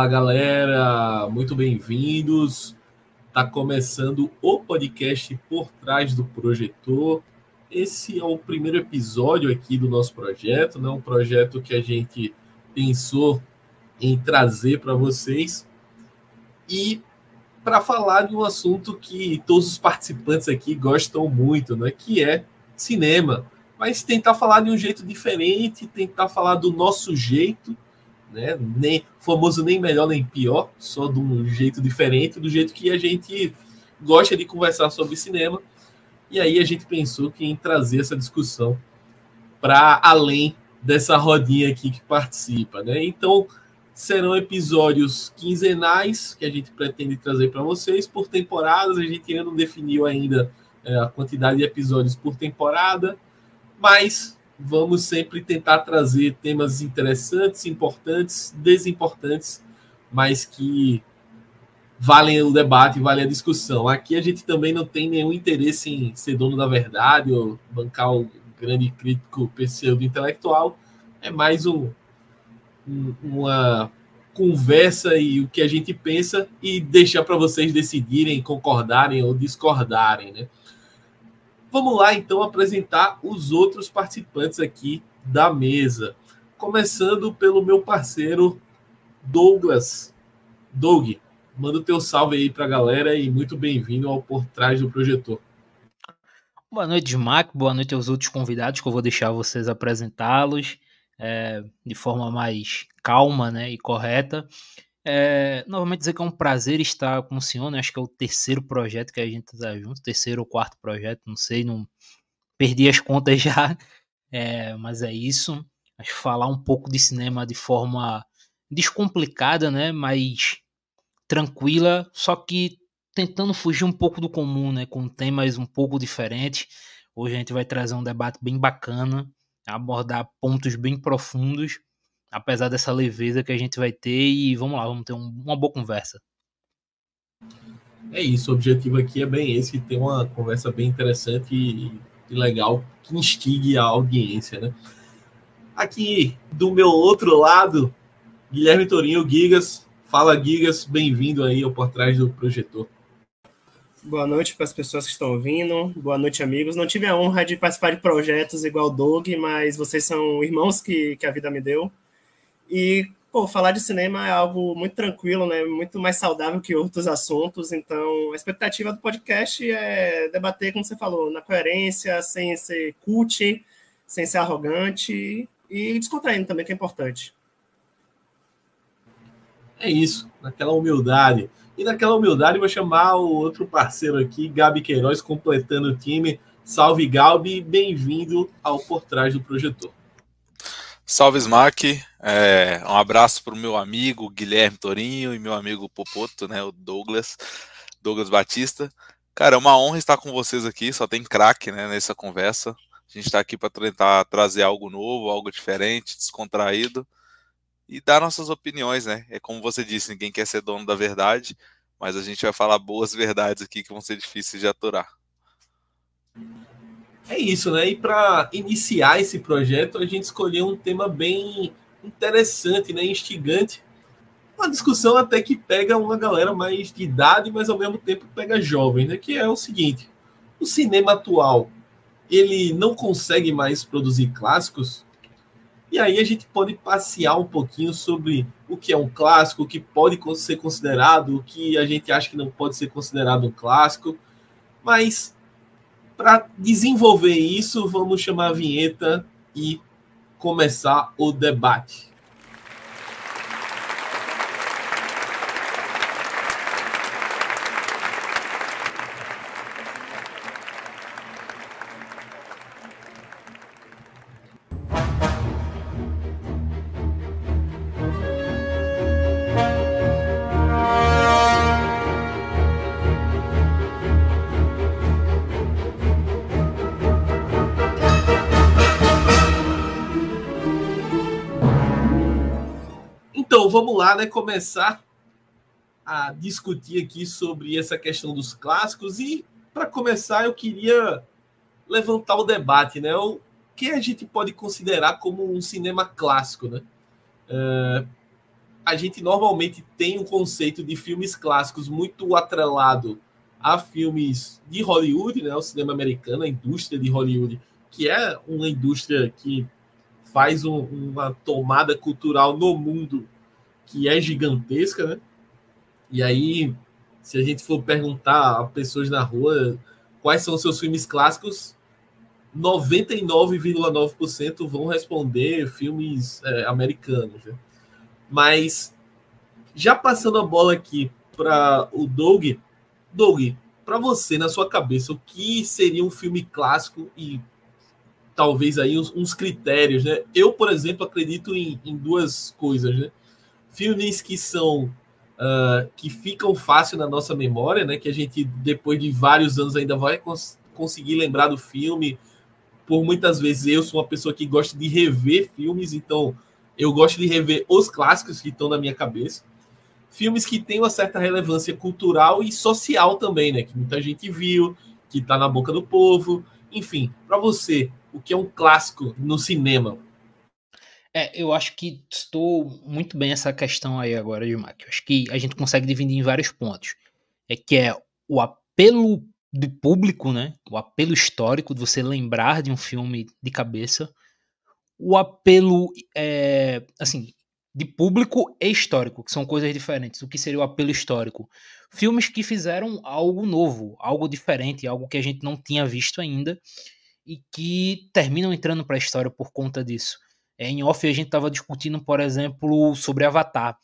Fala galera, muito bem-vindos. Tá começando o podcast Por Trás do Projetor. Esse é o primeiro episódio aqui do nosso projeto, né? Um projeto que a gente pensou em trazer para vocês e para falar de um assunto que todos os participantes aqui gostam muito, né? Que é cinema. Mas tentar falar de um jeito diferente, tentar falar do nosso jeito né? Nem famoso nem melhor nem pior, só de um jeito diferente, do jeito que a gente gosta de conversar sobre cinema. E aí a gente pensou que em trazer essa discussão para além dessa rodinha aqui que participa, né? Então serão episódios quinzenais que a gente pretende trazer para vocês por temporadas. A gente ainda não definiu ainda é, a quantidade de episódios por temporada, mas vamos sempre tentar trazer temas interessantes, importantes, desimportantes, mas que valem o debate, valem a discussão. Aqui a gente também não tem nenhum interesse em ser dono da verdade ou bancar o grande crítico pseudo-intelectual. É mais um, um, uma conversa e o que a gente pensa e deixar para vocês decidirem, concordarem ou discordarem, né? Vamos lá então apresentar os outros participantes aqui da mesa. Começando pelo meu parceiro Douglas. Doug, manda o teu salve aí para a galera e muito bem-vindo ao Por Trás do Projetor. Boa noite, Mac. Boa noite aos outros convidados que eu vou deixar vocês apresentá-los é, de forma mais calma né, e correta. É, novamente dizer que é um prazer estar com o senhor, né? Acho que é o terceiro projeto que a gente está junto, terceiro ou quarto projeto, não sei, não perdi as contas já, é, mas é isso. Acho falar um pouco de cinema de forma descomplicada, né? Mas tranquila, só que tentando fugir um pouco do comum, né? Com temas um pouco diferentes. Hoje a gente vai trazer um debate bem bacana, abordar pontos bem profundos apesar dessa leveza que a gente vai ter e vamos lá, vamos ter um, uma boa conversa. É isso, o objetivo aqui é bem esse, ter uma conversa bem interessante e, e legal que instigue a audiência, né? Aqui do meu outro lado, Guilherme Torinho, Gigas. Fala, Gigas, bem-vindo aí ao Por Trás do Projetor. Boa noite para as pessoas que estão ouvindo. Boa noite, amigos. Não tive a honra de participar de projetos igual o Doug, mas vocês são irmãos que, que a vida me deu. E, pô, falar de cinema é algo muito tranquilo, né? Muito mais saudável que outros assuntos. Então, a expectativa do podcast é debater, como você falou, na coerência, sem ser cult, sem ser arrogante e descontraindo também, que é importante. É isso, naquela humildade. E naquela humildade, vou chamar o outro parceiro aqui, Gabi Queiroz, completando o time. Salve, Gabi, bem-vindo ao Por Trás do Projetor. Salve, Smack. É, um abraço para o meu amigo Guilherme Torinho e meu amigo Popoto, né, o Douglas, Douglas Batista. Cara, é uma honra estar com vocês aqui, só tem craque né, nessa conversa. A gente está aqui para tentar trazer algo novo, algo diferente, descontraído e dar nossas opiniões, né? É como você disse, ninguém quer ser dono da verdade, mas a gente vai falar boas verdades aqui que vão ser difíceis de aturar. É isso, né? E para iniciar esse projeto, a gente escolheu um tema bem interessante, né? Instigante. Uma discussão até que pega uma galera mais de idade, mas ao mesmo tempo pega jovem, né? Que é o seguinte: o cinema atual ele não consegue mais produzir clássicos. E aí a gente pode passear um pouquinho sobre o que é um clássico, o que pode ser considerado, o que a gente acha que não pode ser considerado um clássico. Mas para desenvolver isso, vamos chamar a vinheta e começar o debate. Né? Começar a discutir aqui sobre essa questão dos clássicos e para começar eu queria levantar o debate, né? O que a gente pode considerar como um cinema clássico, né? É, a gente normalmente tem um conceito de filmes clássicos muito atrelado a filmes de Hollywood, né, o cinema americano, a indústria de Hollywood, que é uma indústria que faz um, uma tomada cultural no mundo que é gigantesca, né? E aí, se a gente for perguntar a pessoas na rua quais são os seus filmes clássicos, 99,9% vão responder filmes é, americanos. Né? Mas, já passando a bola aqui para o Doug, Doug, para você, na sua cabeça, o que seria um filme clássico e talvez aí uns, uns critérios, né? Eu, por exemplo, acredito em, em duas coisas, né? Filmes que são uh, que ficam fácil na nossa memória, né? Que a gente depois de vários anos ainda vai cons conseguir lembrar do filme. Por muitas vezes eu sou uma pessoa que gosta de rever filmes, então eu gosto de rever os clássicos que estão na minha cabeça filmes que têm uma certa relevância cultural e social também, né? Que muita gente viu, que está na boca do povo. Enfim, para você, o que é um clássico no cinema? É, eu acho que estou muito bem essa questão aí agora, Gilmar. Eu acho que a gente consegue dividir em vários pontos. É que é o apelo do público, né? O apelo histórico de você lembrar de um filme de cabeça. O apelo, é, assim, de público e histórico, que são coisas diferentes. O que seria o apelo histórico? Filmes que fizeram algo novo, algo diferente, algo que a gente não tinha visto ainda e que terminam entrando para a história por conta disso. É, em off a gente estava discutindo, por exemplo, sobre Avatar.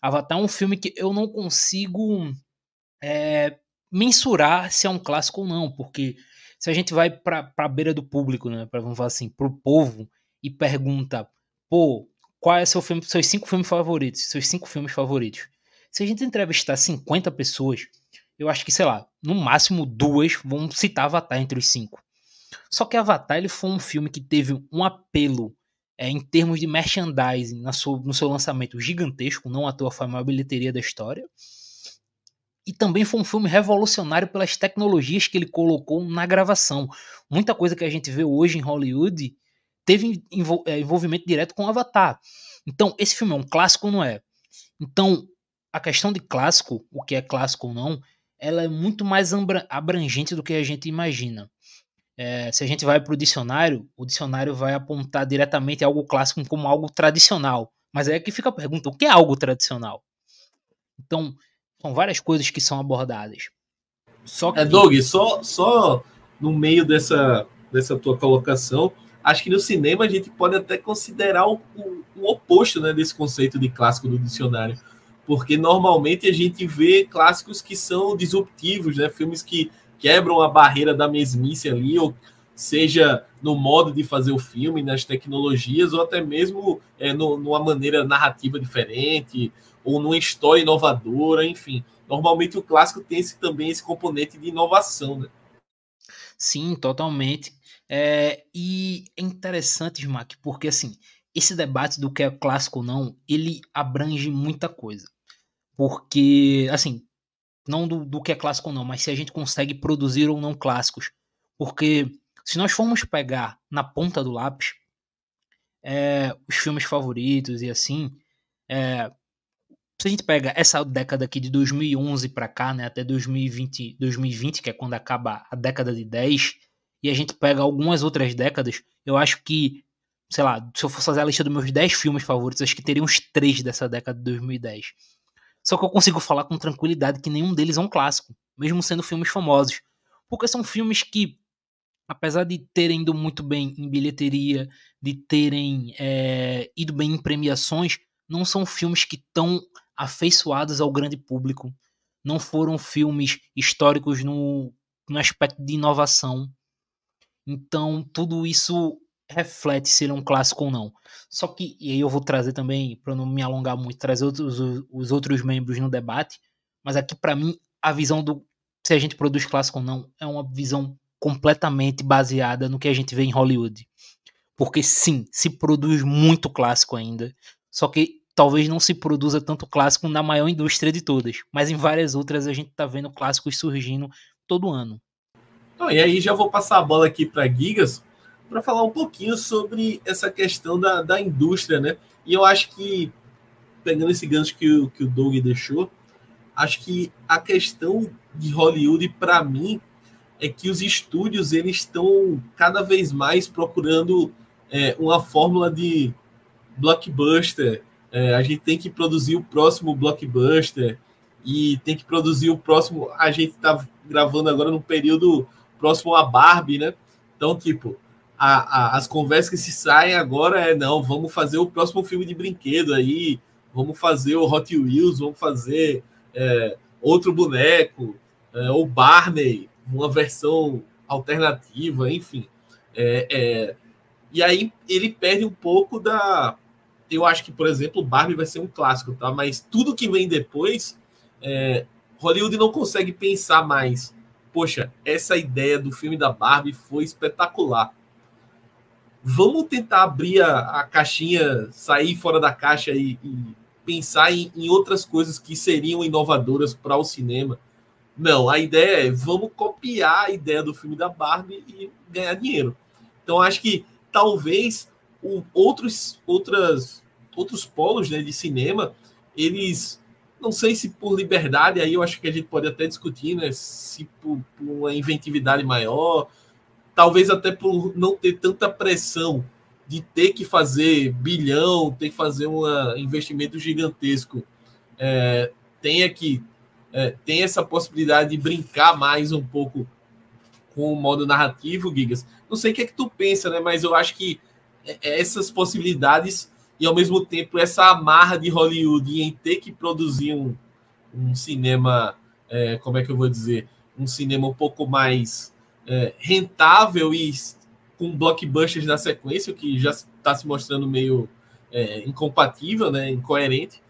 Avatar é um filme que eu não consigo é, mensurar se é um clássico ou não, porque se a gente vai para a beira do público, né, pra, vamos falar assim, para o povo e pergunta, pô, qual é seu filme, seus cinco filmes favoritos, seus cinco filmes favoritos. Se a gente entrevistar 50 pessoas, eu acho que, sei lá, no máximo duas vão citar Avatar entre os cinco. Só que Avatar ele foi um filme que teve um apelo é, em termos de merchandising na sua, no seu lançamento gigantesco, não à toa foi a maior bilheteria da história. E também foi um filme revolucionário pelas tecnologias que ele colocou na gravação. Muita coisa que a gente vê hoje em Hollywood teve é, envolvimento direto com Avatar. Então, esse filme é um clássico não é? Então, a questão de clássico, o que é clássico ou não, ela é muito mais abrangente do que a gente imagina. É, se a gente vai para o dicionário, o dicionário vai apontar diretamente algo clássico como algo tradicional. Mas aí é que fica a pergunta: o que é algo tradicional? Então, são várias coisas que são abordadas. Só que... É, Doug, só, só no meio dessa, dessa tua colocação, acho que no cinema a gente pode até considerar o, o, o, oposto né, desse conceito de clássico do dicionário. Porque normalmente a gente vê clássicos que são disruptivos, né? Filmes que quebram a barreira da mesmice ali, ou seja no modo de fazer o filme, nas tecnologias, ou até mesmo é, no, numa maneira narrativa diferente, ou numa história inovadora, enfim. Normalmente o clássico tem esse, também esse componente de inovação, né? Sim, totalmente. É, e é interessante, Smack, porque assim, esse debate do que é clássico ou não, ele abrange muita coisa. Porque, assim, não do, do que é clássico ou não, mas se a gente consegue produzir ou não clássicos. Porque se nós formos pegar na ponta do lápis é, os filmes favoritos e assim, é, se a gente pega essa década aqui de 2011 para cá, né, até 2020, 2020, que é quando acaba a década de 10, e a gente pega algumas outras décadas, eu acho que, sei lá, se eu fosse fazer a lista dos meus 10 filmes favoritos, acho que teria uns 3 dessa década de 2010. Só que eu consigo falar com tranquilidade que nenhum deles é um clássico, mesmo sendo filmes famosos. Porque são filmes que, apesar de terem ido muito bem em bilheteria, de terem é, ido bem em premiações, não são filmes que estão afeiçoados ao grande público. Não foram filmes históricos no, no aspecto de inovação. Então, tudo isso reflete se é um clássico ou não. Só que, e aí eu vou trazer também, para não me alongar muito, trazer outros, os outros membros no debate, mas aqui para mim a visão do se a gente produz clássico ou não é uma visão completamente baseada no que a gente vê em Hollywood. Porque sim, se produz muito clássico ainda, só que talvez não se produza tanto clássico na maior indústria de todas, mas em várias outras a gente tá vendo clássicos surgindo todo ano. Então, e aí já vou passar a bola aqui para Gigas para falar um pouquinho sobre essa questão da, da indústria, né? E eu acho que pegando esse gancho que o, que o Doug deixou, acho que a questão de Hollywood, para mim, é que os estúdios eles estão cada vez mais procurando é, uma fórmula de blockbuster. É, a gente tem que produzir o próximo blockbuster e tem que produzir o próximo. A gente está gravando agora no período próximo a Barbie, né? Então, tipo, a, a, as conversas que se saem agora é não, vamos fazer o próximo filme de brinquedo aí, vamos fazer o Hot Wheels, vamos fazer é, outro boneco, é, ou Barney, uma versão alternativa, enfim. É, é, e aí ele perde um pouco da. Eu acho que, por exemplo, Barbie vai ser um clássico, tá? Mas tudo que vem depois, é, Hollywood não consegue pensar mais. Poxa, essa ideia do filme da Barbie foi espetacular vamos tentar abrir a, a caixinha, sair fora da caixa e, e pensar em, em, outras coisas que seriam inovadoras para o cinema. Não, a ideia é vamos copiar a ideia do filme da Barbie e ganhar dinheiro. Então acho que talvez o, outros, outras, outros polos né, de cinema, eles não sei se por liberdade, aí eu acho que a gente pode até discutir, né? Se por, por uma inventividade maior, talvez até por não ter tanta pressão de ter que fazer bilhão, ter que fazer um investimento gigantesco, é, tenha que é, tem essa possibilidade de brincar mais um pouco com o modo narrativo, Gigas. Não sei o que é que tu pensa, né? Mas eu acho que é, é essas possibilidades e ao mesmo tempo essa amarra de Hollywood em ter que produzir um, um cinema, é, como é que eu vou dizer, um cinema um pouco mais é, rentável e com blockbusters na sequência, o que já está se mostrando meio é, incompatível, né, incoerente,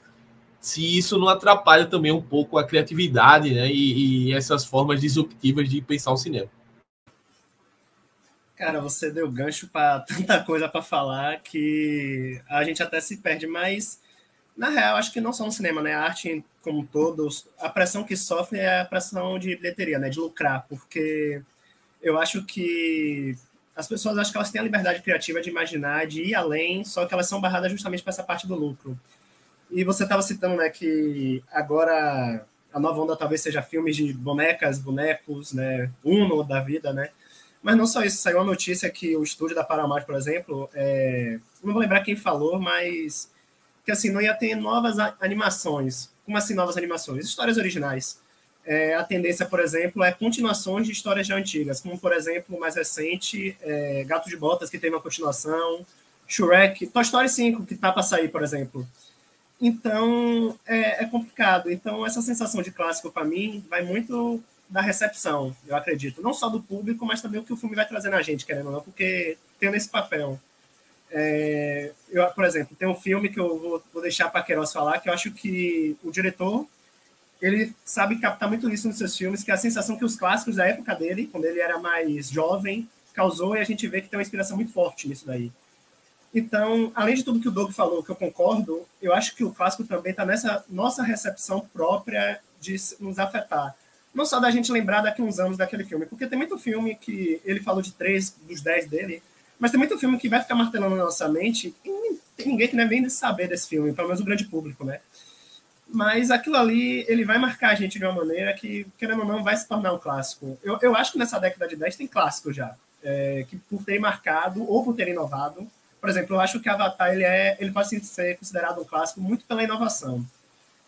se isso não atrapalha também um pouco a criatividade né, e, e essas formas disruptivas de pensar o cinema. Cara, você deu gancho para tanta coisa para falar que a gente até se perde, mas na real, acho que não só no cinema, né? A arte como todos, a pressão que sofre é a pressão de bilheteria, né? De lucrar, porque eu acho que as pessoas acham que elas têm a liberdade criativa de imaginar, de ir além, só que elas são barradas justamente para essa parte do lucro. E você estava citando né, que agora a nova onda talvez seja filmes de bonecas, bonecos, né, Uno da vida, né? Mas não só isso, saiu uma notícia que o estúdio da Paramount, por exemplo, é... não vou lembrar quem falou, mas que assim não ia ter novas animações. Como assim novas animações? Histórias originais é, a tendência, por exemplo, é continuações de histórias já antigas, como, por exemplo, o mais recente, é, Gato de Botas, que tem uma continuação, Shrek, Toy Story 5, que tá para sair, por exemplo. Então, é, é, complicado. Então, essa sensação de clássico, para mim, vai muito da recepção, eu acredito. Não só do público, mas também o que o filme vai trazer na gente, querendo ou não, porque tendo esse papel. É, eu, por exemplo, tem um filme que eu vou, vou deixar para Queiroz falar, que eu acho que o diretor ele sabe captar muito isso nos seus filmes, que é a sensação que os clássicos da época dele, quando ele era mais jovem, causou, e a gente vê que tem uma inspiração muito forte nisso daí. Então, além de tudo que o Doug falou, que eu concordo, eu acho que o clássico também está nessa nossa recepção própria de nos afetar. Não só da gente lembrar daqui uns anos daquele filme, porque tem muito filme que ele falou de três dos dez dele, mas tem muito filme que vai ficar martelando na nossa mente e tem ninguém que nem vem saber desse filme, pelo menos o grande público, né? Mas aquilo ali ele vai marcar a gente de uma maneira que, querendo ou não, vai se tornar um clássico. Eu, eu acho que nessa década de 10 tem clássico já, é, que por ter marcado ou por ter inovado. Por exemplo, eu acho que Avatar ele, é, ele pode ser considerado um clássico muito pela inovação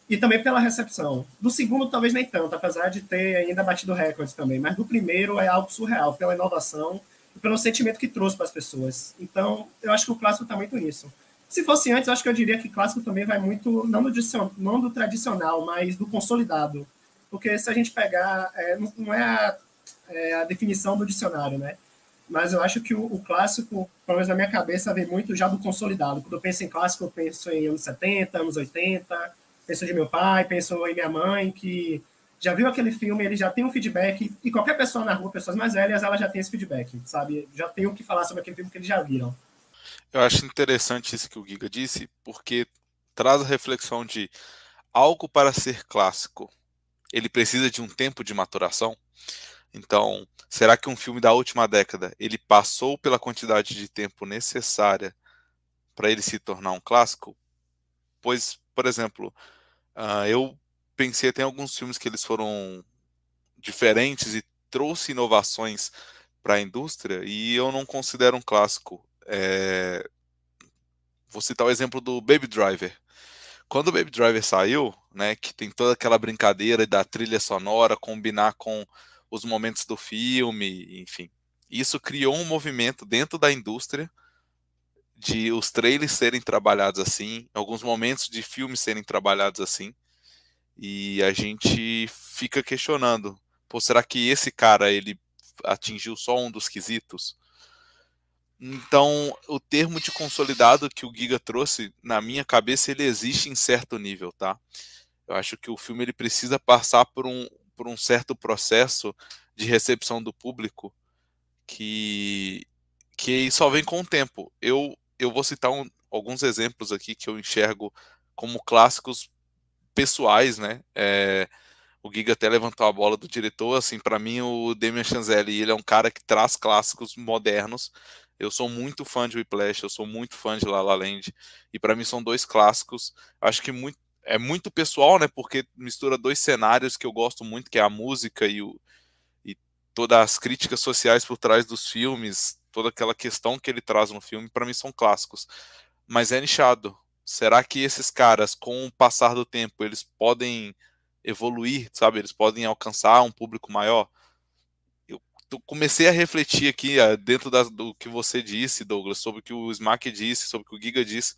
e também pela recepção. Do segundo, talvez nem tanto, apesar de ter ainda batido recordes também, mas do primeiro é algo surreal, pela inovação e pelo sentimento que trouxe para as pessoas. Então, eu acho que o clássico está muito nisso. Se fosse antes, acho que eu diria que clássico também vai muito, não do, não do tradicional, mas do consolidado. Porque se a gente pegar, é, não é a, é a, definição do dicionário, né? Mas eu acho que o, o, clássico, pelo menos na minha cabeça, vem muito já do consolidado. Quando eu penso em clássico, eu penso em anos 70, anos 80, penso de meu pai, penso em minha mãe, que já viu aquele filme, ele já tem um feedback, e qualquer pessoa na rua, pessoas mais velhas, ela já tem esse feedback, sabe? Já tem o que falar sobre aquele filme que eles já viram. Eu acho interessante isso que o Giga disse, porque traz a reflexão de algo para ser clássico, ele precisa de um tempo de maturação. Então, será que um filme da última década ele passou pela quantidade de tempo necessária para ele se tornar um clássico? Pois por exemplo, uh, eu pensei até em alguns filmes que eles foram diferentes e trouxe inovações para a indústria e eu não considero um clássico. É... Vou citar o exemplo do Baby Driver. Quando o Baby Driver saiu, né, que tem toda aquela brincadeira da trilha sonora combinar com os momentos do filme, enfim, isso criou um movimento dentro da indústria de os trailers serem trabalhados assim, alguns momentos de filmes serem trabalhados assim, e a gente fica questionando, pô, será que esse cara ele atingiu só um dos quesitos? Então, o termo de consolidado que o Giga trouxe, na minha cabeça, ele existe em certo nível, tá? Eu acho que o filme ele precisa passar por um, por um certo processo de recepção do público que, que só vem com o tempo. Eu, eu vou citar um, alguns exemplos aqui que eu enxergo como clássicos pessoais, né? É, o Giga até levantou a bola do diretor, assim, para mim o Damien Chazelle, ele é um cara que traz clássicos modernos eu sou muito fã de Whiplash, eu sou muito fã de La La Land, e para mim são dois clássicos. Acho que muito, é muito pessoal, né? Porque mistura dois cenários que eu gosto muito, que é a música e, o, e todas as críticas sociais por trás dos filmes, toda aquela questão que ele traz no filme, para mim são clássicos. Mas é nichado. Será que esses caras, com o passar do tempo, eles podem evoluir, sabe? Eles podem alcançar um público maior? comecei a refletir aqui dentro das, do que você disse, Douglas, sobre o que o Smack disse, sobre o que o Giga disse.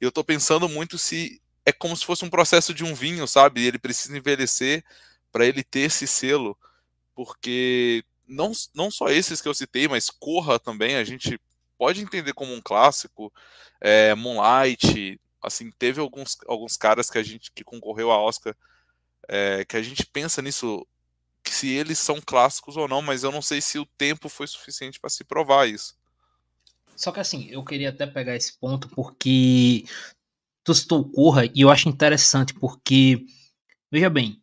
Eu estou pensando muito se é como se fosse um processo de um vinho, sabe? Ele precisa envelhecer para ele ter esse selo, porque não, não só esses que eu citei, mas Corra também, a gente pode entender como um clássico. É, Moonlight, assim, teve alguns, alguns caras que a gente que concorreu a Oscar é, que a gente pensa nisso se eles são clássicos ou não, mas eu não sei se o tempo foi suficiente para se provar isso. Só que assim, eu queria até pegar esse ponto porque tu citou Corra e eu acho interessante porque, veja bem,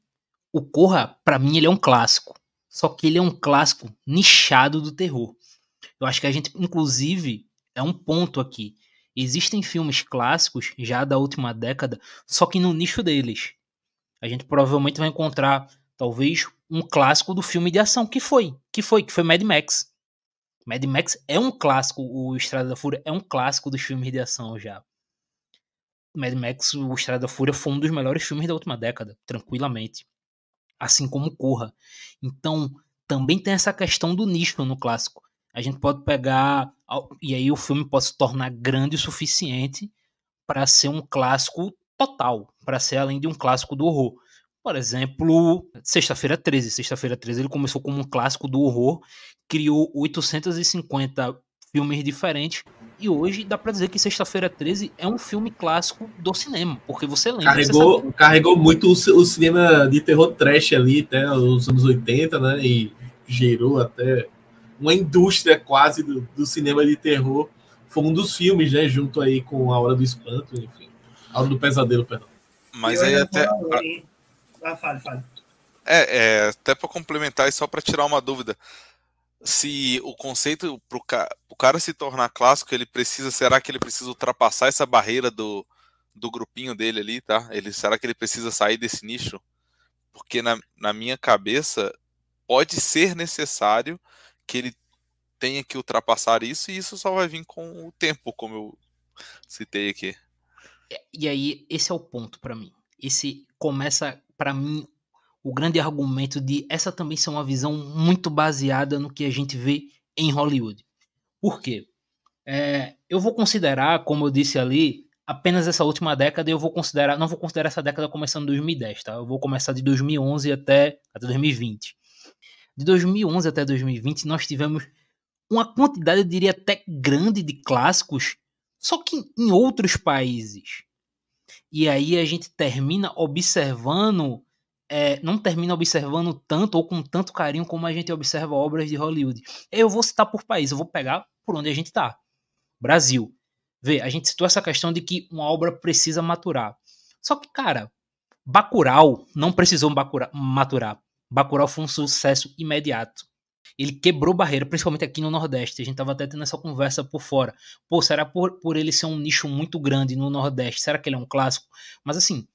o Corra, para mim, ele é um clássico. Só que ele é um clássico nichado do terror. Eu acho que a gente, inclusive, é um ponto aqui. Existem filmes clássicos já da última década, só que no nicho deles. A gente provavelmente vai encontrar talvez um clássico do filme de ação que foi, que foi, que foi Mad Max. Mad Max é um clássico, o Estrada da Fúria é um clássico dos filmes de ação já. Mad Max, o Estrada da Fúria foi um dos melhores filmes da última década, tranquilamente. Assim como Corra. Então, também tem essa questão do nicho no clássico. A gente pode pegar e aí o filme pode se tornar grande o suficiente para ser um clássico total, para ser além de um clássico do horror. Por exemplo, Sexta-feira 13. Sexta-feira 13 ele começou como um clássico do horror, criou 850 filmes diferentes e hoje dá pra dizer que Sexta-feira 13 é um filme clássico do cinema, porque você lembra. Carregou, você carregou muito o, o, cinema de terror trash ali, até os anos 80, né? E gerou até uma indústria quase do, do cinema de terror. Foi um dos filmes, né? Junto aí com A Hora do Espanto, enfim. A Hora do Pesadelo, perdão. Mas aí até. Ah, fale, fale. É, é até para complementar e só para tirar uma dúvida. Se o conceito para o ca... cara se tornar clássico, ele precisa, será que ele precisa ultrapassar essa barreira do, do grupinho dele ali, tá? Ele, será que ele precisa sair desse nicho? Porque na, na minha cabeça pode ser necessário que ele tenha que ultrapassar isso e isso só vai vir com o tempo, como eu citei aqui. E aí esse é o ponto para mim. Esse começa para mim, o grande argumento de essa também ser uma visão muito baseada no que a gente vê em Hollywood. Por quê? É, eu vou considerar, como eu disse ali, apenas essa última década, eu vou considerar, não vou considerar essa década começando em 2010, tá? Eu vou começar de 2011 até, até 2020. De 2011 até 2020, nós tivemos uma quantidade, eu diria até grande de clássicos, só que em outros países. E aí a gente termina observando, é, não termina observando tanto ou com tanto carinho como a gente observa obras de Hollywood. Eu vou citar por país, eu vou pegar por onde a gente está. Brasil. Vê, a gente citou essa questão de que uma obra precisa maturar. Só que, cara, Bacurau não precisou maturar. Bacurau foi um sucesso imediato. Ele quebrou barreira, principalmente aqui no Nordeste. A gente tava até tendo essa conversa por fora. Pô, será por, por ele ser um nicho muito grande no Nordeste? Será que ele é um clássico? Mas assim,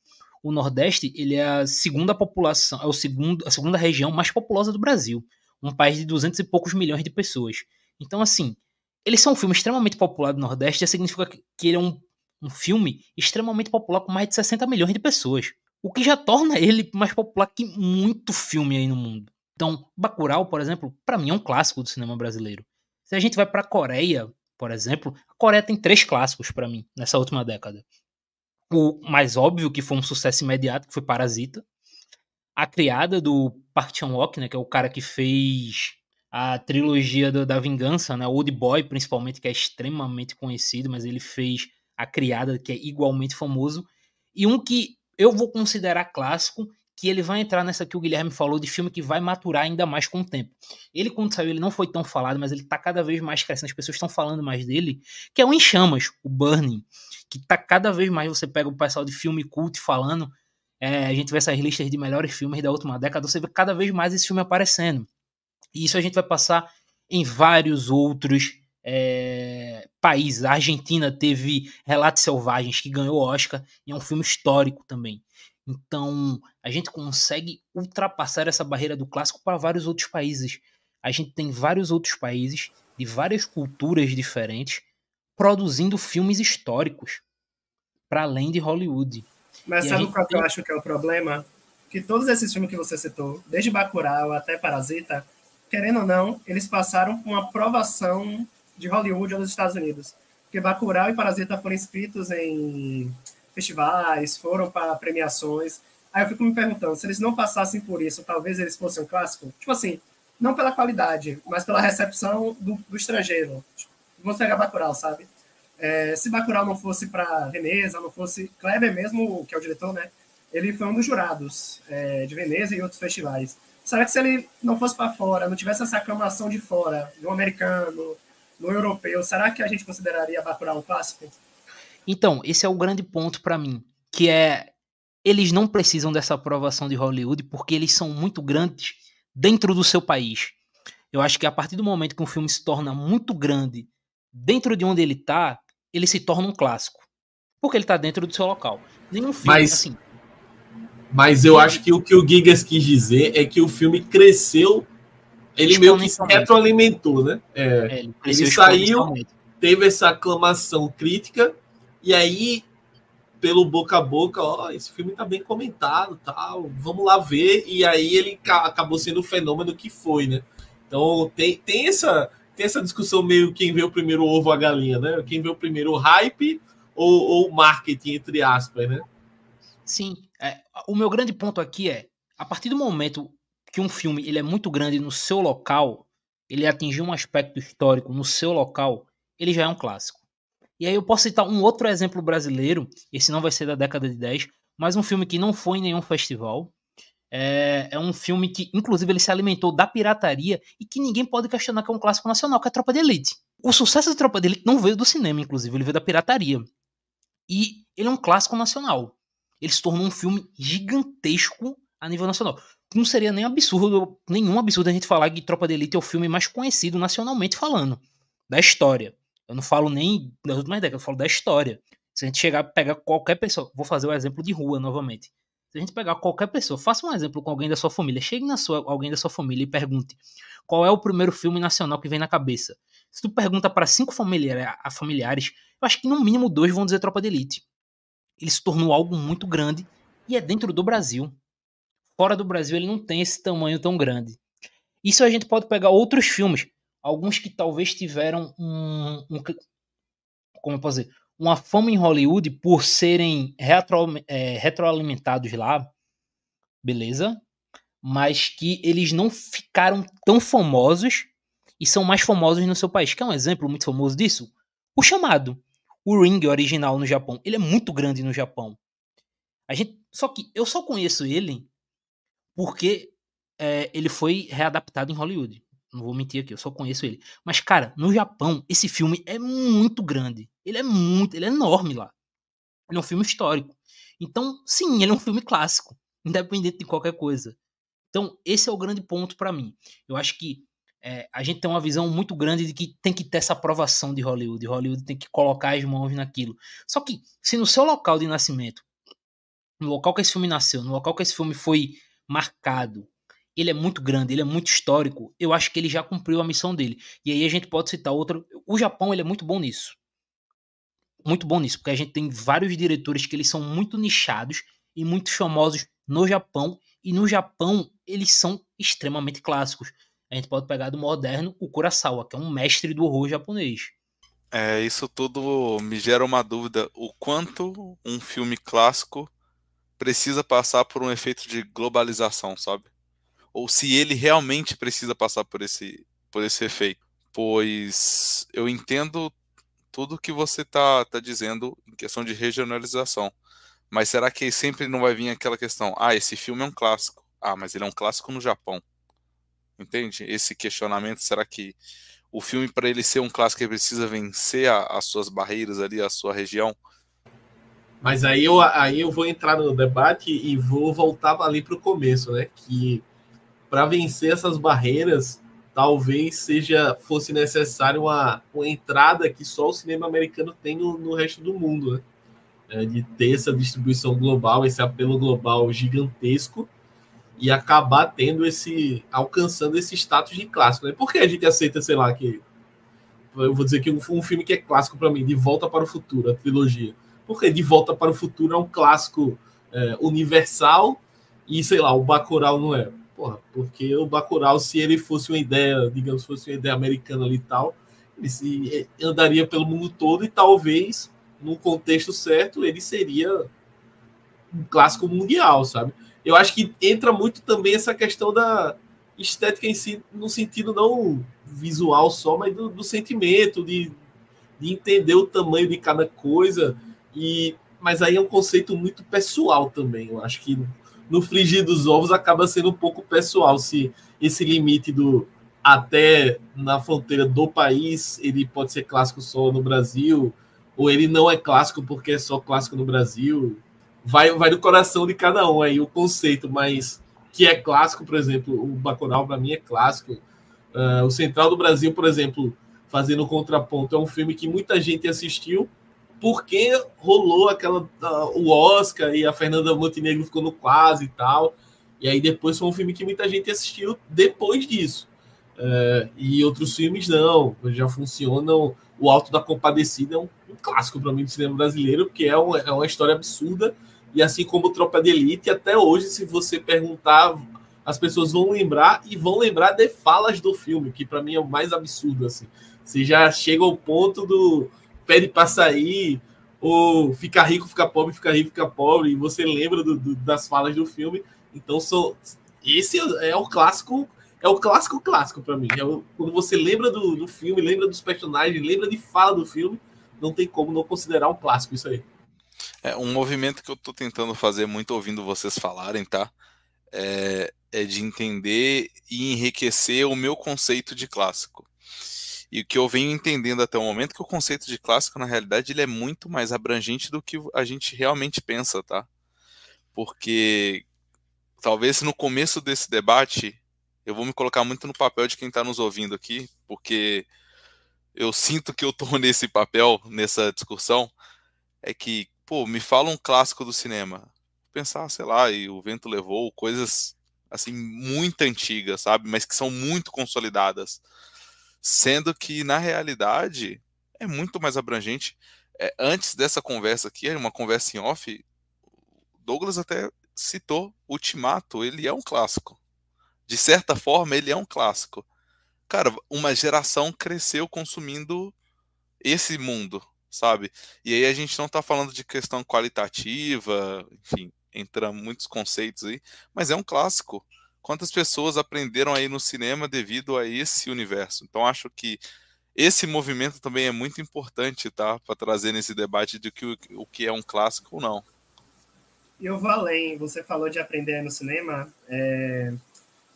o Nordeste, ele é a segunda população, é o segundo, a segunda região mais populosa do Brasil. Um país de 200 e poucos milhões de pessoas. Então, assim, ele é um filme extremamente popular do Nordeste, já significa que ele é um, um filme extremamente popular com mais de 60 milhões de pessoas. O que já torna ele mais popular que muito filme aí no mundo. Então, Bacurau, por exemplo, para mim é um clássico do cinema brasileiro. Se a gente vai para a Coreia, por exemplo, a Coreia tem três clássicos para mim nessa última década. O mais óbvio, que foi um sucesso imediato, que foi Parasita. A criada do Park Chan-wook, né, que é o cara que fez a trilogia do, da vingança, né, Old Boy, principalmente, que é extremamente conhecido, mas ele fez a criada, que é igualmente famoso. E um que eu vou considerar clássico, que ele vai entrar nessa que o Guilherme falou de filme que vai maturar ainda mais com o tempo. Ele, quando saiu, ele não foi tão falado, mas ele tá cada vez mais crescendo, as pessoas estão falando mais dele, que é o Em Chamas, o Burning, que tá cada vez mais, você pega o pessoal de filme cult falando, é, a gente vê essas listas de melhores filmes da última década, você vê cada vez mais esse filme aparecendo. E isso a gente vai passar em vários outros é, países. A Argentina teve Relatos Selvagens, que ganhou Oscar, e é um filme histórico também. Então, a gente consegue ultrapassar essa barreira do clássico para vários outros países. A gente tem vários outros países de várias culturas diferentes produzindo filmes históricos para além de Hollywood. Mas e sabe qual que eu acho que é o problema? Que todos esses filmes que você citou, desde Bacurau até Parasita, querendo ou não, eles passaram por uma aprovação de Hollywood ou dos Estados Unidos. Porque Bacurau e Parasita foram inscritos em festivais, foram para premiações. Aí eu fico me perguntando, se eles não passassem por isso, talvez eles fossem um clássico? Tipo assim, não pela qualidade, mas pela recepção do, do estrangeiro. Tipo, vamos pegar Bacurau, sabe? É, se Bacurau não fosse para Veneza, não fosse... Kleber mesmo, que é o diretor, né? Ele foi um dos jurados é, de Veneza e outros festivais. Será que se ele não fosse para fora, não tivesse essa aclamação de fora, do americano, do europeu, será que a gente consideraria Bacurau um clássico? Então, esse é o grande ponto para mim, que é eles não precisam dessa aprovação de Hollywood porque eles são muito grandes dentro do seu país. Eu acho que a partir do momento que um filme se torna muito grande dentro de onde ele tá, ele se torna um clássico. Porque ele tá dentro do seu local. Nenhum filme mas, assim. Mas eu acho que o que o Gigas quis dizer é que o filme cresceu, ele meio que se retroalimentou, né? É, é, ele, ele saiu, teve essa aclamação crítica e aí, pelo boca a boca, ó, esse filme tá bem comentado, tal, vamos lá ver. E aí ele acabou sendo o fenômeno que foi, né? Então tem, tem essa tem essa discussão meio quem vê o primeiro ovo a galinha, né? Quem vê o primeiro o hype ou o marketing, entre aspas, né? Sim. É, o meu grande ponto aqui é, a partir do momento que um filme ele é muito grande no seu local, ele atingiu um aspecto histórico no seu local, ele já é um clássico. E aí eu posso citar um outro exemplo brasileiro, esse não vai ser da década de 10, mas um filme que não foi em nenhum festival. É, é um filme que, inclusive, ele se alimentou da pirataria e que ninguém pode questionar que é um clássico nacional, que é Tropa de Elite. O sucesso da Tropa de Elite não veio do cinema, inclusive, ele veio da pirataria. E ele é um clássico nacional. Ele se tornou um filme gigantesco a nível nacional. Não seria nem absurdo, nenhum absurdo a gente falar que Tropa de Elite é o filme mais conhecido nacionalmente falando da história. Eu não falo nem das últimas décadas, eu falo da história. Se a gente chegar, pegar qualquer pessoa, vou fazer o exemplo de rua novamente. Se a gente pegar qualquer pessoa, faça um exemplo com alguém da sua família, chegue na sua, alguém da sua família e pergunte qual é o primeiro filme nacional que vem na cabeça. Se tu pergunta para cinco familiares, familiares, eu acho que no mínimo dois vão dizer Tropa de Elite. Ele se tornou algo muito grande e é dentro do Brasil. Fora do Brasil ele não tem esse tamanho tão grande. Isso a gente pode pegar outros filmes alguns que talvez tiveram um, um como dizer, uma fama em Hollywood por serem retro, é, retroalimentados lá, beleza? Mas que eles não ficaram tão famosos e são mais famosos no seu país. Que é um exemplo muito famoso disso? O chamado. O Ring original no Japão. Ele é muito grande no Japão. A gente, só que eu só conheço ele porque é, ele foi readaptado em Hollywood. Não vou mentir aqui, eu só conheço ele. Mas, cara, no Japão, esse filme é muito grande. Ele é muito, ele é enorme lá. Ele é um filme histórico. Então, sim, ele é um filme clássico, independente de qualquer coisa. Então, esse é o grande ponto para mim. Eu acho que é, a gente tem uma visão muito grande de que tem que ter essa aprovação de Hollywood. Hollywood tem que colocar as mãos naquilo. Só que, se no seu local de nascimento, no local que esse filme nasceu, no local que esse filme foi marcado, ele é muito grande, ele é muito histórico, eu acho que ele já cumpriu a missão dele. E aí a gente pode citar outra. O Japão, ele é muito bom nisso. Muito bom nisso, porque a gente tem vários diretores que eles são muito nichados e muito famosos no Japão. E no Japão, eles são extremamente clássicos a gente pode pegar do moderno o Kurosawa, que é um mestre do horror japonês. É, isso tudo me gera uma dúvida. O quanto um filme clássico precisa passar por um efeito de globalização, sabe? Ou se ele realmente precisa passar por esse, por esse efeito. Pois eu entendo tudo que você está tá dizendo em questão de regionalização. Mas será que sempre não vai vir aquela questão? Ah, esse filme é um clássico. Ah, mas ele é um clássico no Japão. Entende? Esse questionamento, será que o filme, para ele ser um clássico, ele precisa vencer a, as suas barreiras ali, a sua região? Mas aí eu, aí eu vou entrar no debate e vou voltar ali para o começo, né? Que para vencer essas barreiras, talvez seja fosse necessário uma, uma entrada que só o cinema americano tem no, no resto do mundo, né? É, de ter essa distribuição global, esse apelo global gigantesco e acabar tendo esse alcançando esse status de clássico. Né? Por que a gente aceita, sei lá, que eu vou dizer que um, um filme que é clássico para mim, De Volta para o Futuro, a trilogia. Porque De Volta para o Futuro é um clássico é, universal e sei lá, o Bacurau não é. Porra, porque o Bacurau, se ele fosse uma ideia, digamos, fosse uma ideia americana ali e tal, ele se, é, andaria pelo mundo todo e talvez, no contexto certo, ele seria um clássico mundial, sabe? eu acho que entra muito também essa questão da estética em si, no sentido não visual só, mas do, do sentimento, de, de entender o tamanho de cada coisa. E mas aí é um conceito muito pessoal também. Eu acho que no frigir dos ovos acaba sendo um pouco pessoal se esse limite do até na fronteira do país ele pode ser clássico só no Brasil ou ele não é clássico porque é só clássico no Brasil vai, vai do coração de cada um aí o conceito, mas que é clássico, por exemplo, o Bacurau para mim é clássico. Uh, o Central do Brasil, por exemplo, fazendo contraponto, é um filme que muita gente assistiu porque rolou aquela o Oscar e a Fernanda Montenegro ficou no quase e tal. E aí depois foi um filme que muita gente assistiu depois disso. Uh, e outros filmes não, já funcionam. O Alto da Compadecida é um, um clássico para mim do cinema brasileiro, porque é, um, é uma história absurda e assim como Tropa de Elite, até hoje, se você perguntar, as pessoas vão lembrar e vão lembrar de falas do filme, que para mim é o mais absurdo. Assim. Você já chega ao ponto do pede para sair, ou ficar rico, ficar pobre, ficar rico, ficar pobre, e você lembra do, do, das falas do filme. Então, sou, esse é o clássico, é o clássico clássico para mim. É o, quando você lembra do, do filme, lembra dos personagens, lembra de fala do filme, não tem como não considerar um clássico isso aí. É um movimento que eu estou tentando fazer muito ouvindo vocês falarem, tá? É, é, de entender e enriquecer o meu conceito de clássico. E o que eu venho entendendo até o momento é que o conceito de clássico, na realidade, ele é muito mais abrangente do que a gente realmente pensa, tá? Porque talvez no começo desse debate eu vou me colocar muito no papel de quem está nos ouvindo aqui, porque eu sinto que eu estou nesse papel, nessa discussão, é que pô, me fala um clássico do cinema. Pensar, sei lá, e o vento levou coisas assim muito antigas, sabe, mas que são muito consolidadas, sendo que na realidade é muito mais abrangente. É, antes dessa conversa aqui, uma conversa em off, Douglas até citou Ultimato, ele é um clássico. De certa forma, ele é um clássico. Cara, uma geração cresceu consumindo esse mundo, sabe? E aí a gente não está falando de questão qualitativa, enfim, entra muitos conceitos aí, mas é um clássico. Quantas pessoas aprenderam aí no cinema devido a esse universo? Então acho que esse movimento também é muito importante, tá? Para trazer nesse debate de que o que é um clássico ou não. E eu vou além, você falou de aprender no cinema, é...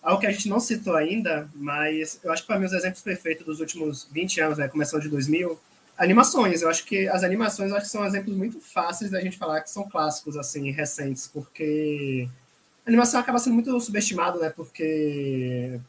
algo que a gente não citou ainda, mas eu acho que para mim os exemplos perfeitos dos últimos 20 anos, né, começando de 2000, Animações, eu acho que as animações acho que são exemplos muito fáceis da gente falar que são clássicos, assim, recentes, porque animação acaba sendo muito subestimada, né? Porque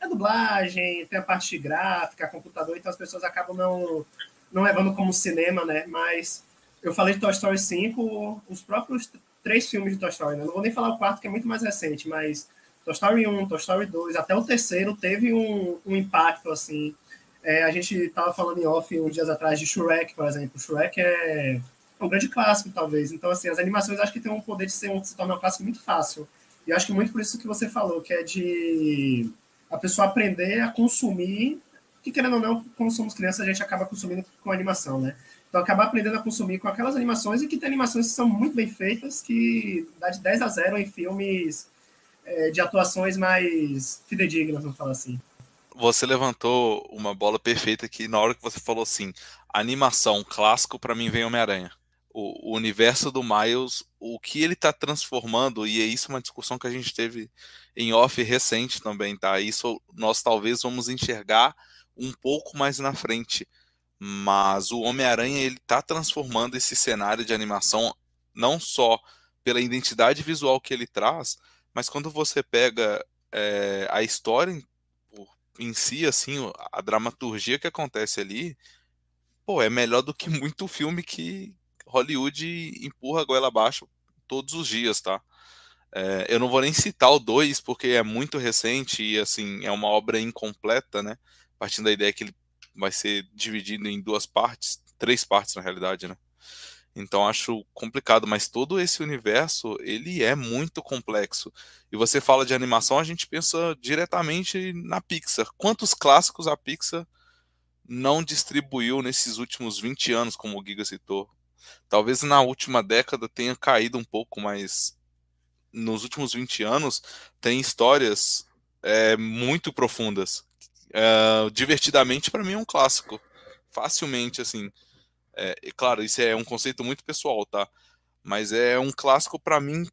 é dublagem, tem a parte gráfica, computador, então as pessoas acabam não, não levando como cinema, né? Mas eu falei de Toy Story 5, os próprios três filmes de Toy Story, né? Não vou nem falar o quarto, que é muito mais recente, mas Toy Story 1, Toy Story 2, até o terceiro teve um, um impacto, assim. É, a gente estava falando em off uns dias atrás de Shrek, por exemplo. Shrek é um grande clássico, talvez. Então, assim, as animações acho que tem um poder de ser um, se tornar um clássico muito fácil. E acho que muito por isso que você falou, que é de a pessoa aprender a consumir, que querendo ou não, quando somos crianças, a gente acaba consumindo com animação, né? Então, acabar aprendendo a consumir com aquelas animações e que tem animações que são muito bem feitas, que dá de 10 a 0 em filmes é, de atuações mais fidedignas, vamos falar assim. Você levantou uma bola perfeita aqui na hora que você falou assim: animação clássico, para mim vem Homem-Aranha o, o, universo do Miles, o que ele está transformando, e é isso uma discussão que a gente teve em off recente também, tá? Isso nós talvez vamos enxergar um pouco mais na frente. Mas o Homem-Aranha ele está transformando esse cenário de animação não só pela identidade visual que ele traz, mas quando você pega é, a história em, em si, assim, a dramaturgia que acontece ali, pô, é melhor do que muito filme que, Hollywood empurra a goela abaixo todos os dias, tá? É, eu não vou nem citar o 2, porque é muito recente e, assim, é uma obra incompleta, né? Partindo da ideia que ele vai ser dividido em duas partes, três partes na realidade, né? Então acho complicado, mas todo esse universo, ele é muito complexo. E você fala de animação, a gente pensa diretamente na Pixar. Quantos clássicos a Pixar não distribuiu nesses últimos 20 anos, como o Giga citou? Talvez na última década tenha caído um pouco, mas nos últimos 20 anos tem histórias é, muito profundas. É, divertidamente, para mim, é um clássico. Facilmente, assim. É, claro, isso é um conceito muito pessoal, tá? Mas é um clássico para mim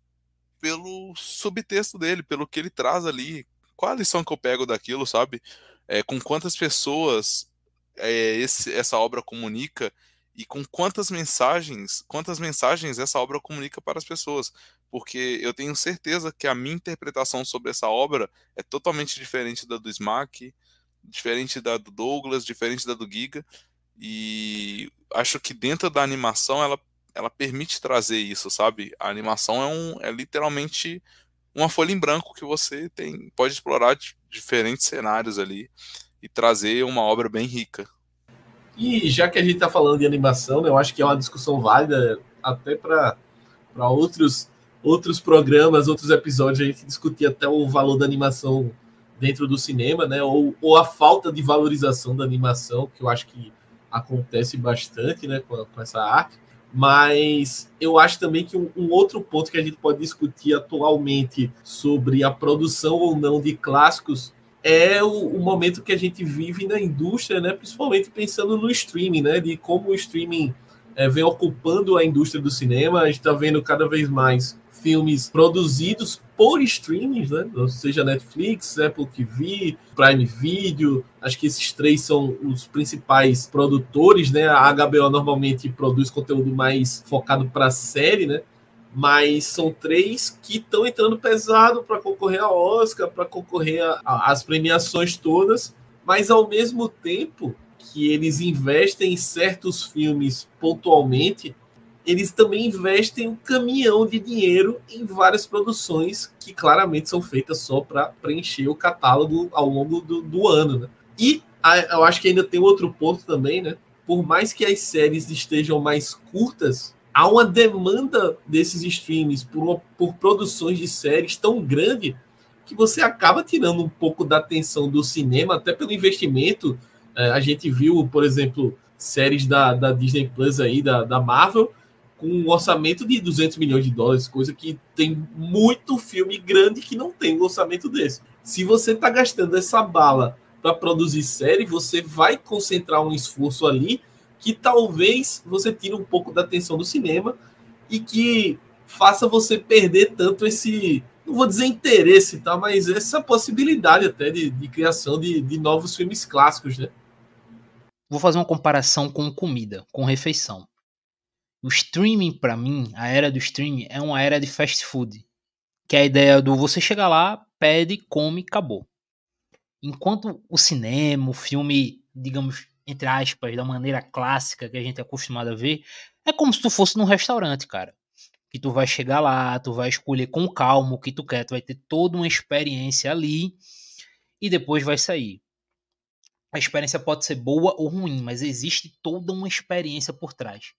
pelo subtexto dele, pelo que ele traz ali. Qual a lição que eu pego daquilo, sabe? É, com quantas pessoas é, esse, essa obra comunica e com quantas mensagens, quantas mensagens essa obra comunica para as pessoas, porque eu tenho certeza que a minha interpretação sobre essa obra é totalmente diferente da do Smack, diferente da do Douglas, diferente da do Giga, e acho que dentro da animação ela, ela permite trazer isso, sabe? A animação é, um, é literalmente uma folha em branco que você tem pode explorar diferentes cenários ali e trazer uma obra bem rica. E já que a gente está falando de animação, né, eu acho que é uma discussão válida até para outros, outros programas, outros episódios, a gente discutir até o valor da animação dentro do cinema, né, ou, ou a falta de valorização da animação, que eu acho que acontece bastante né, com, com essa arte. Mas eu acho também que um, um, outro ponto que a gente pode discutir atualmente sobre a produção ou não de clássicos é o, o, momento que a gente vive na indústria, né? Principalmente pensando no streaming, né? De como o streaming é, vem ocupando a indústria do cinema. A gente está vendo cada vez mais filmes produzidos por streaming, né? Ou seja, Netflix, Apple TV, Prime Video. Acho que esses três são os principais produtores, né? A HBO normalmente produz conteúdo mais focado para série, né? Mas são três que estão entrando pesado para concorrer a Oscar, para concorrer às premiações todas, mas ao mesmo tempo que eles investem em certos filmes pontualmente, eles também investem um caminhão de dinheiro em várias produções que claramente são feitas só para preencher o catálogo ao longo do, do ano. Né? E eu acho que ainda tem outro ponto também, né? Por mais que as séries estejam mais curtas, há uma demanda desses streams por, por produções de séries tão grande que você acaba tirando um pouco da atenção do cinema, até pelo investimento. É, a gente viu, por exemplo, séries da, da Disney Plus aí, da, da Marvel, com um orçamento de 200 milhões de dólares, coisa que tem muito filme grande que não tem um orçamento desse. Se você está gastando essa bala para produzir série, você vai concentrar um esforço ali que talvez você tire um pouco da atenção do cinema e que faça você perder tanto esse, não vou dizer interesse, tá? Mas essa possibilidade até de, de criação de, de novos filmes clássicos, né? Vou fazer uma comparação com comida, com refeição. O streaming, para mim, a era do streaming é uma era de fast food. Que é a ideia do você chegar lá, pede, come, acabou. Enquanto o cinema, o filme, digamos, entre aspas, da maneira clássica que a gente é acostumado a ver, é como se tu fosse num restaurante, cara. Que tu vai chegar lá, tu vai escolher com calma o que tu quer, tu vai ter toda uma experiência ali e depois vai sair. A experiência pode ser boa ou ruim, mas existe toda uma experiência por trás.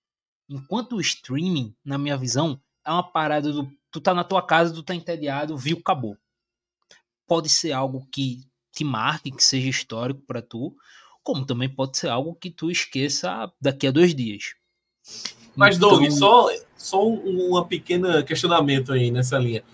Enquanto o streaming, na minha visão, é uma parada do. Tu tá na tua casa, tu tá entediado, viu, acabou. Pode ser algo que te marque, que seja histórico para tu, como também pode ser algo que tu esqueça daqui a dois dias. Mas, então... Doug, só, só um, um pequeno questionamento aí nessa linha.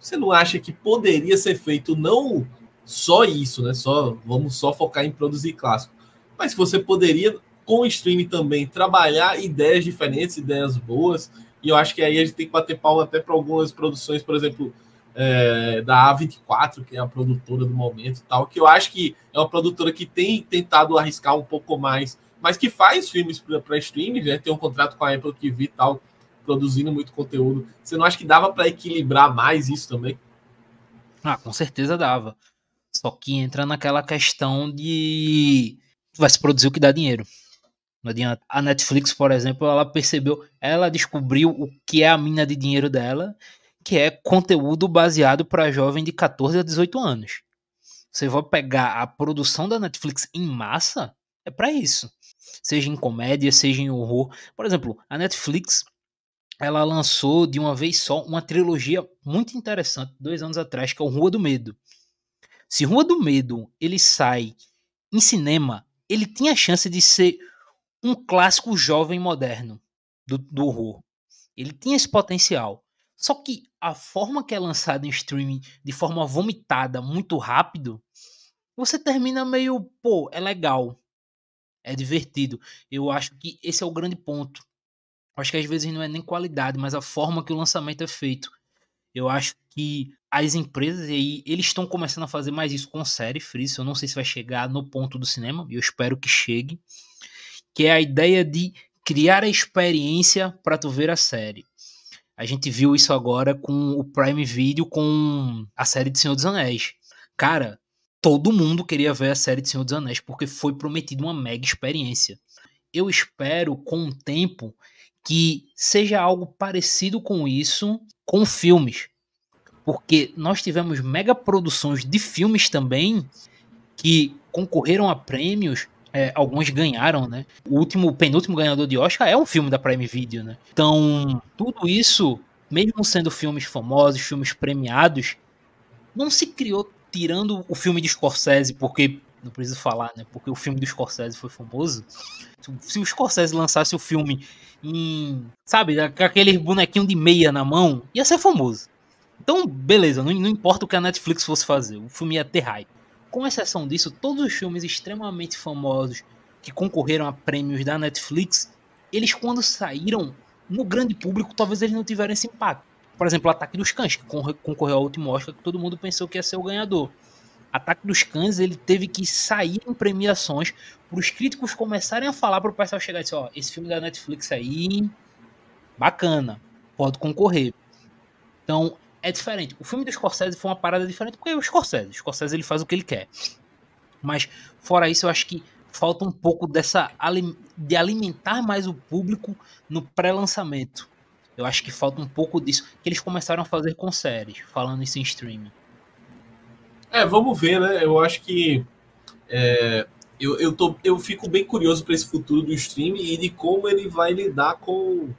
Você não acha que poderia ser feito não só isso, né? Só vamos só focar em produzir clássico, mas você poderia com o streaming também trabalhar ideias diferentes, ideias boas. E eu acho que aí a gente tem que bater palma até para algumas produções, por exemplo, é, da A24, que é a produtora do momento e tal, que eu acho que é uma produtora que tem tentado arriscar um pouco mais, mas que faz filmes para streaming, né? Tem um contrato com a Apple TV e tal, produzindo muito conteúdo. Você não acha que dava para equilibrar mais isso também? Ah, com certeza dava. Só que entra naquela questão de vai se produzir o que dá dinheiro. Não adianta. A Netflix, por exemplo, ela percebeu, ela descobriu o que é a mina de dinheiro dela, que é conteúdo baseado para jovem de 14 a 18 anos. Você vai pegar a produção da Netflix em massa, é para isso. Seja em comédia, seja em horror. Por exemplo, a Netflix ela lançou de uma vez só uma trilogia muito interessante dois anos atrás, que é o Rua do Medo. Se Rua do Medo ele sai em cinema, ele tinha a chance de ser um clássico jovem moderno do, do horror. Ele tinha esse potencial. Só que a forma que é lançado em streaming de forma vomitada, muito rápido, você termina meio, pô, é legal. É divertido. Eu acho que esse é o grande ponto. Eu acho que às vezes não é nem qualidade, mas a forma que o lançamento é feito. Eu acho que as empresas aí, eles estão começando a fazer mais isso com série Freeze. Eu não sei se vai chegar no ponto do cinema, eu espero que chegue que é a ideia de criar a experiência para tu ver a série. A gente viu isso agora com o Prime Video com a série de Senhor dos Anéis. Cara, todo mundo queria ver a série de Senhor dos Anéis porque foi prometido uma mega experiência. Eu espero com o tempo que seja algo parecido com isso com filmes. Porque nós tivemos mega produções de filmes também que concorreram a prêmios é, alguns ganharam, né? O último, o penúltimo ganhador de Oscar é um filme da Prime Video, né? Então, tudo isso, mesmo sendo filmes famosos, filmes premiados, não se criou tirando o filme de Scorsese, porque não preciso falar, né? Porque o filme do Scorsese foi famoso. Se o Scorsese lançasse o filme em, sabe, aquele bonequinho de meia na mão, ia ser famoso. Então, beleza, não, não importa o que a Netflix fosse fazer, o filme ia ter hype com exceção disso, todos os filmes extremamente famosos que concorreram a prêmios da Netflix, eles quando saíram no grande público, talvez eles não tiveram esse impacto. Por exemplo, Ataque dos Cães, que concorreu ao último Oscar, que todo mundo pensou que ia ser o ganhador. Ataque dos Cães, ele teve que sair em premiações para os críticos começarem a falar para o pessoal chegar e dizer, ó, esse filme da Netflix aí, bacana, pode concorrer. Então, é diferente. O filme do Scorsese foi uma parada diferente porque é o Scorsese. O Scorsese ele faz o que ele quer. Mas fora isso, eu acho que falta um pouco dessa de alimentar mais o público no pré-lançamento. Eu acho que falta um pouco disso que eles começaram a fazer com séries, falando isso em streaming. É, vamos ver, né? Eu acho que é, eu, eu, tô, eu fico bem curioso para esse futuro do streaming e de como ele vai lidar com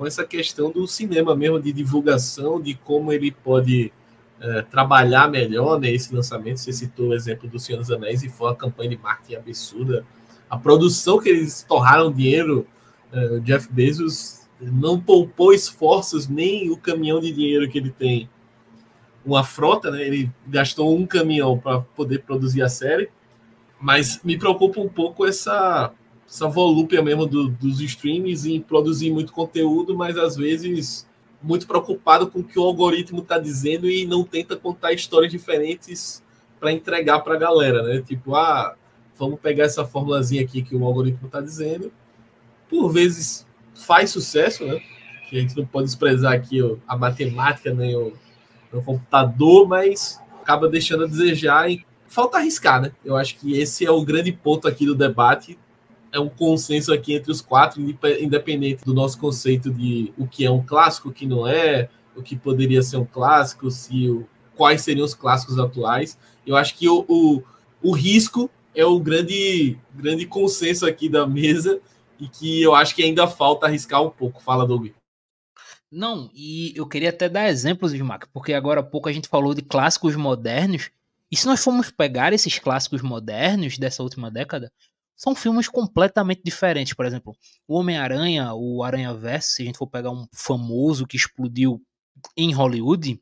com essa questão do cinema mesmo, de divulgação, de como ele pode é, trabalhar melhor né, esse lançamento. Você citou o exemplo do Senhor dos Anéis e foi uma campanha de marketing absurda. A produção que eles torraram dinheiro, é, o Jeff Bezos não poupou esforços, nem o caminhão de dinheiro que ele tem. Uma frota, né? Ele gastou um caminhão para poder produzir a série. Mas me preocupa um pouco essa essa volúpia mesmo do, dos streams em produzir muito conteúdo, mas às vezes muito preocupado com o que o algoritmo está dizendo e não tenta contar histórias diferentes para entregar para a galera, né? Tipo, ah, vamos pegar essa formulazinha aqui que o algoritmo está dizendo. Por vezes faz sucesso, né? Que a gente não pode desprezar aqui a matemática nem o, o computador, mas acaba deixando a desejar em falta arriscar, né? Eu acho que esse é o grande ponto aqui do debate. É um consenso aqui entre os quatro, independente do nosso conceito de o que é um clássico, o que não é, o que poderia ser um clássico, se o, quais seriam os clássicos atuais. Eu acho que o, o, o risco é o grande, grande consenso aqui da mesa e que eu acho que ainda falta arriscar um pouco. Fala, Doug. Não, e eu queria até dar exemplos, Smack, porque agora há pouco a gente falou de clássicos modernos, e se nós formos pegar esses clássicos modernos dessa última década, são filmes completamente diferentes. Por exemplo, o Homem-Aranha, o Aranha Verso, se a gente for pegar um famoso que explodiu em Hollywood,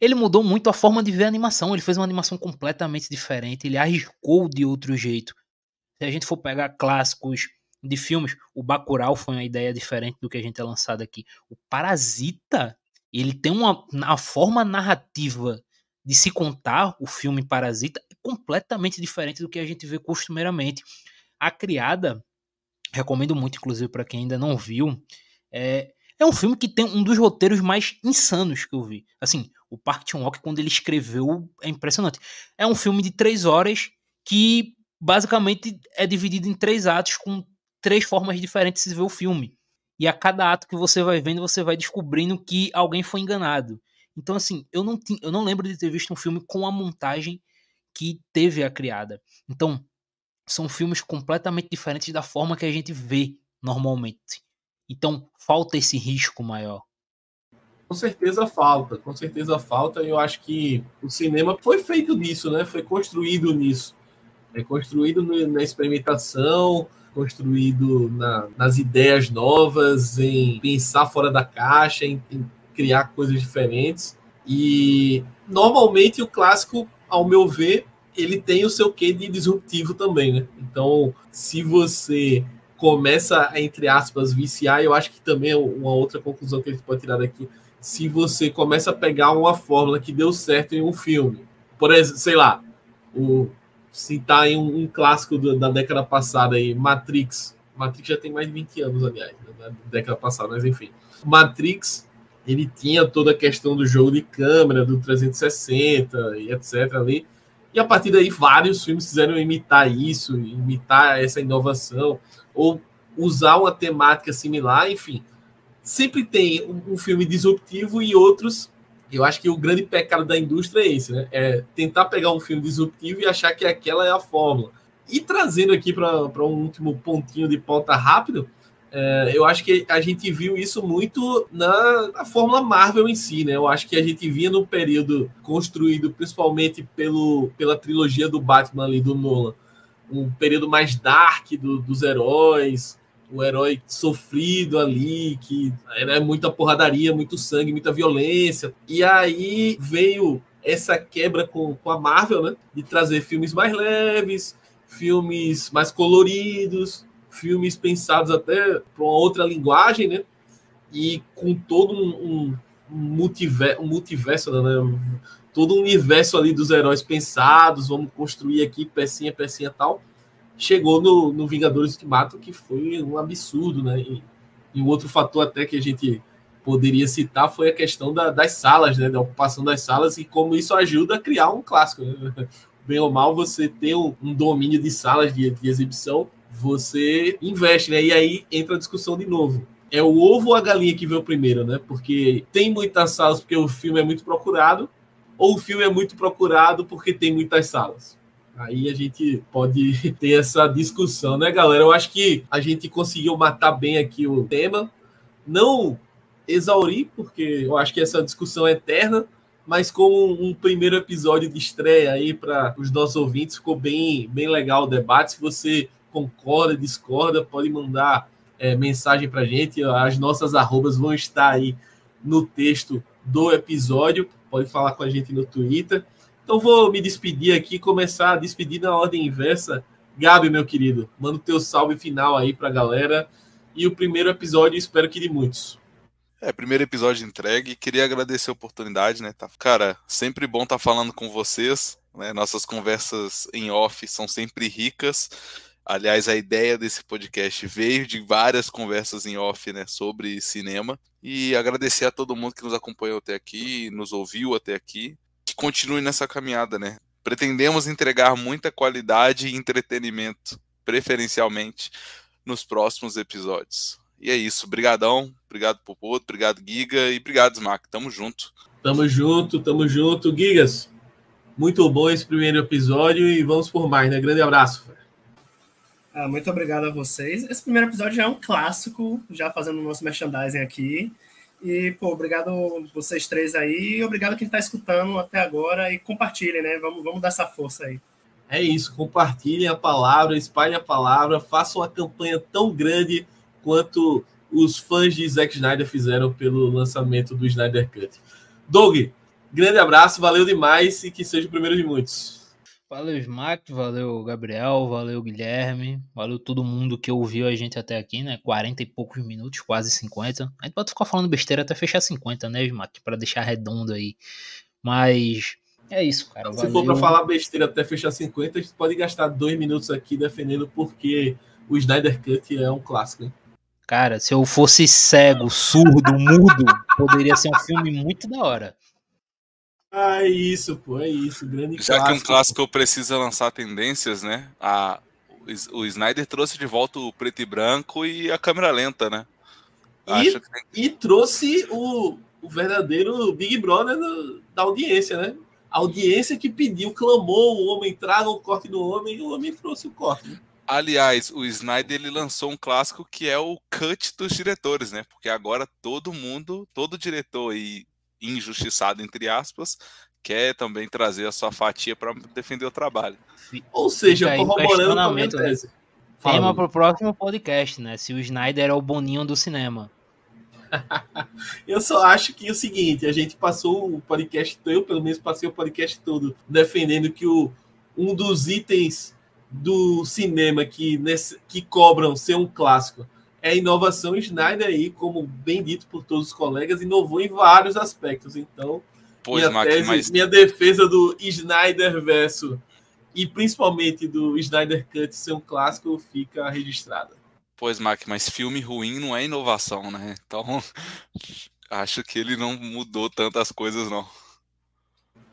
ele mudou muito a forma de ver a animação. Ele fez uma animação completamente diferente. Ele arriscou de outro jeito. Se a gente for pegar clássicos de filmes, o Bacurau foi uma ideia diferente do que a gente é lançado aqui. O Parasita, ele tem uma forma narrativa de se contar o filme Parasita completamente diferente do que a gente vê costumeiramente. A Criada, recomendo muito, inclusive, para quem ainda não viu, é, é um filme que tem um dos roteiros mais insanos que eu vi. Assim, o Park Chan-wook, quando ele escreveu, é impressionante. É um filme de três horas que basicamente é dividido em três atos com três formas diferentes de ver o filme. E a cada ato que você vai vendo, você vai descobrindo que alguém foi enganado. Então, assim, eu não, eu não lembro de ter visto um filme com a montagem que teve a criada. Então, são filmes completamente diferentes da forma que a gente vê normalmente. Então, falta esse risco maior. Com certeza falta, com certeza falta. E eu acho que o cinema foi feito nisso, né? Foi construído nisso. É construído na experimentação, construído na, nas ideias novas, em pensar fora da caixa, em, em criar coisas diferentes. E normalmente o clássico, ao meu ver, ele tem o seu quê de disruptivo também, né? Então, se você começa a, entre aspas, viciar, eu acho que também é uma outra conclusão que a gente pode tirar daqui. Se você começa a pegar uma fórmula que deu certo em um filme, por exemplo, sei lá, o, citar em um, um clássico do, da década passada aí, Matrix. Matrix já tem mais de 20 anos, aliás, né, da década passada, mas enfim. Matrix ele tinha toda a questão do jogo de câmera, do 360 e etc. ali. E a partir daí, vários filmes quiseram imitar isso, imitar essa inovação, ou usar uma temática similar, enfim. Sempre tem um, filme disruptivo e outros. Eu acho que o grande pecado da indústria é esse, né? É tentar pegar um filme disruptivo e achar que aquela é a fórmula. E trazendo aqui para um último pontinho de pauta rápido, é, eu acho que a gente viu isso muito na, na, Fórmula Marvel em si, né? Eu acho que a gente via no período construído principalmente pelo, pela trilogia do Batman ali, do Nolan, um período mais dark do, dos heróis, o herói sofrido ali, que era muita porradaria, muito sangue, muita violência. E aí veio essa quebra com, com a Marvel, né? De trazer filmes mais leves, filmes mais coloridos, filmes pensados até para uma outra linguagem, né? E com todo um, um, multiverso, um multiverso, né? Todo um universo ali dos heróis pensados, vamos construir aqui pecinha, pecinha tal. Chegou no, no Vingadores Ultimato, que foi um absurdo, né? E, e um outro fator até que a gente poderia citar foi a questão da, das salas, né? Da ocupação das salas e como isso ajuda a criar um clássico. Né? Bem ou mal, você ter um, um domínio de salas de, de exibição você investe, né? E aí entra a discussão de novo. É o ovo ou a galinha que veio primeiro, né? Porque tem muitas salas porque o filme é muito procurado, ou o filme é muito procurado porque tem muitas salas. Aí a gente pode ter essa discussão, né, galera? Eu acho que a gente conseguiu matar bem aqui o tema. Não exaurir, porque eu acho que essa discussão é eterna, mas como um primeiro episódio de estreia aí para os nossos ouvintes, ficou bem, bem legal o debate. Se você concorda, discorda, pode mandar é, mensagem para a gente. As nossas arrobas vão estar aí no texto do episódio. Pode falar com a gente no Twitter. Então vou me despedir aqui, começar a despedir na ordem inversa. Gabi, meu querido, manda o teu salve final aí para a galera. E o primeiro episódio, espero que de muitos. É, primeiro episódio entregue. Queria agradecer a oportunidade, né? Tá, cara, sempre bom estar tá falando com vocês. Né? Nossas conversas em off são sempre ricas. Aliás, a ideia desse podcast veio de várias conversas em off né, sobre cinema. E agradecer a todo mundo que nos acompanhou até aqui, nos ouviu até aqui. Que continue nessa caminhada, né? Pretendemos entregar muita qualidade e entretenimento, preferencialmente nos próximos episódios. E é isso. Obrigadão. Obrigado, Popoto. Obrigado, Giga. E obrigado, Smack. Tamo junto. Tamo junto, tamo junto. Gigas, muito bom esse primeiro episódio e vamos por mais, né? Grande abraço. Ah, muito obrigado a vocês. Esse primeiro episódio já é um clássico, já fazendo o nosso merchandising aqui. E, pô, obrigado vocês três aí. Obrigado quem está escutando até agora. E compartilhem, né? Vamos, vamos dar essa força aí. É isso. Compartilhem a palavra, espalhem a palavra, façam uma campanha tão grande quanto os fãs de Zack Snyder fizeram pelo lançamento do Snyder Cut. Doug, grande abraço, valeu demais e que seja o primeiro de muitos. Valeu, Smack, valeu, Gabriel, valeu, Guilherme, valeu todo mundo que ouviu a gente até aqui, né? 40 e poucos minutos, quase 50. A gente pode ficar falando besteira até fechar 50, né, Smack? Pra deixar redondo aí. Mas é isso, cara. Se for pra falar besteira até fechar 50, a gente pode gastar dois minutos aqui defendendo porque o Snyder Cut é um clássico. Hein? Cara, se eu fosse cego, surdo, mudo, poderia ser um filme muito da hora. Ah, é isso, pô, é isso. Grande Já clássico. que um clássico precisa lançar tendências, né? A, o Snyder trouxe de volta o preto e branco e a câmera lenta, né? E, tem... e trouxe o, o, verdadeiro Big Brother do, da audiência, né? A audiência que pediu, clamou o homem, traga o corte do homem, e o homem trouxe o corte. Né? Aliás, o Snyder ele lançou um clássico que é o cut dos diretores, né? Porque agora todo mundo, todo diretor e injustiçado, entre aspas, quer também trazer a sua fatia para defender o trabalho. Ou seja, corroborando com a minha tese. Tema para o próximo podcast, né? Se o Snyder é o boninho do cinema. eu só acho que é o seguinte, a gente passou o podcast, eu pelo menos passei o podcast todo defendendo que o, um dos itens do cinema que, nesse, que cobram ser um clássico é a inovação. Schneider aí, como bem dito por todos os colegas, inovou em vários aspectos. Então, pois, minha, tese, mas... minha defesa do Snyder verso e principalmente do Snyder Cut ser um clássico fica registrada. Pois, Mac, mas filme ruim não é inovação, né? Então, acho que ele não mudou tantas coisas, não.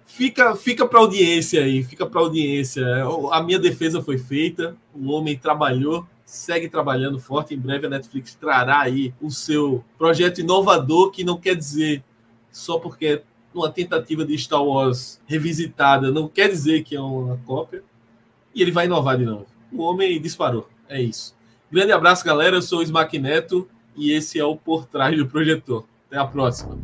Fica, fica para audiência aí, fica para audiência. A minha defesa foi feita, o homem trabalhou, segue trabalhando forte. Em breve a Netflix trará aí o seu projeto inovador, que não quer dizer só porque é uma tentativa de Star Wars revisitada, não quer dizer que é uma cópia. E ele vai inovar de novo. O homem disparou. É isso. Grande abraço, galera. Eu sou o Smack Neto e esse é o Por Trás do Projetor. Até a próxima.